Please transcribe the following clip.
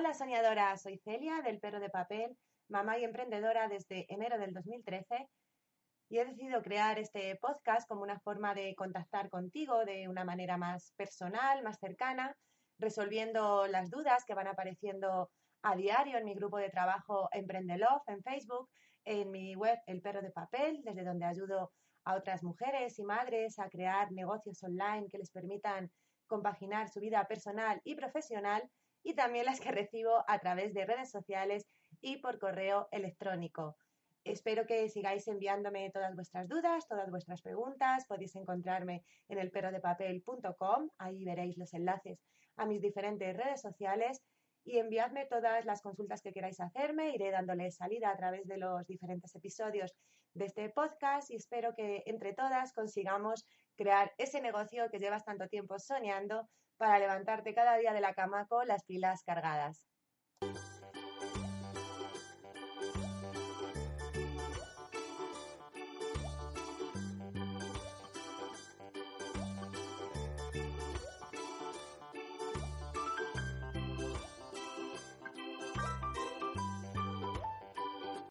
Hola soñadora, soy Celia del Perro de Papel, mamá y emprendedora desde enero del 2013 y he decidido crear este podcast como una forma de contactar contigo de una manera más personal, más cercana, resolviendo las dudas que van apareciendo a diario en mi grupo de trabajo Emprendelove en Facebook, en mi web El Perro de Papel, desde donde ayudo a otras mujeres y madres a crear negocios online que les permitan compaginar su vida personal y profesional y también las que recibo a través de redes sociales y por correo electrónico. Espero que sigáis enviándome todas vuestras dudas, todas vuestras preguntas. Podéis encontrarme en elperrodepapel.com. Ahí veréis los enlaces a mis diferentes redes sociales y enviadme todas las consultas que queráis hacerme. Iré dándoles salida a través de los diferentes episodios de este podcast y espero que entre todas consigamos crear ese negocio que llevas tanto tiempo soñando para levantarte cada día de la cama con las pilas cargadas.